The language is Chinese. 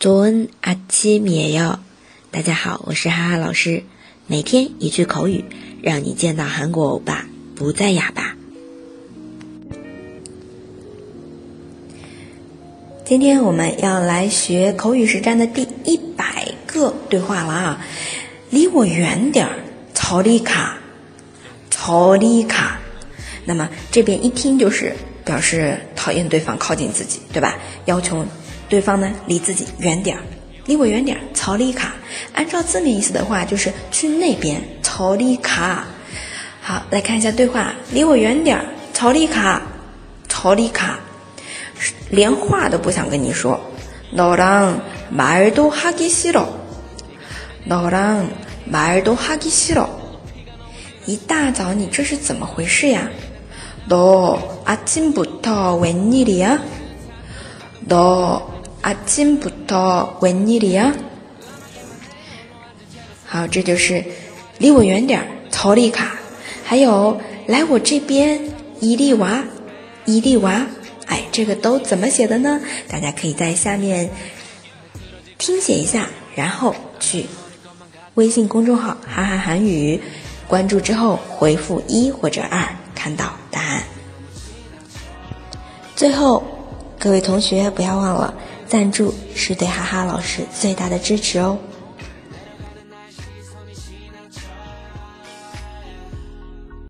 早安阿七米哟，大家好，我是哈哈老师，每天一句口语，让你见到韩国欧巴不再哑巴。今天我们要来学口语实战的第一百个对话了啊！离我远点儿，曹丽卡，曹丽卡。那么这边一听就是表示讨厌对方靠近自己，对吧？要求。对方呢，离自己远点儿，离我远点儿。曹丽卡，按照字面意思的话，就是去那边。曹丽卡，好，来看一下对话，离我远点儿。曹丽卡，曹丽卡，连话都不想跟你说。너랑말도하기싫 어， 너랑말도하기싫 어。 一大早你这是怎么回事呀？너 아침부터웬일이 야？ 너。 阿金不到问你的呀，好，这就是离我远点儿，曹丽卡，还有来我这边，伊利娃，伊利娃，哎，这个都怎么写的呢？大家可以在下面听写一下，然后去微信公众号“哈哈韩语”关注之后回复一或者二，看到答案。 最后，各位同学不要忘了。赞助是对哈哈老师最大的支持哦。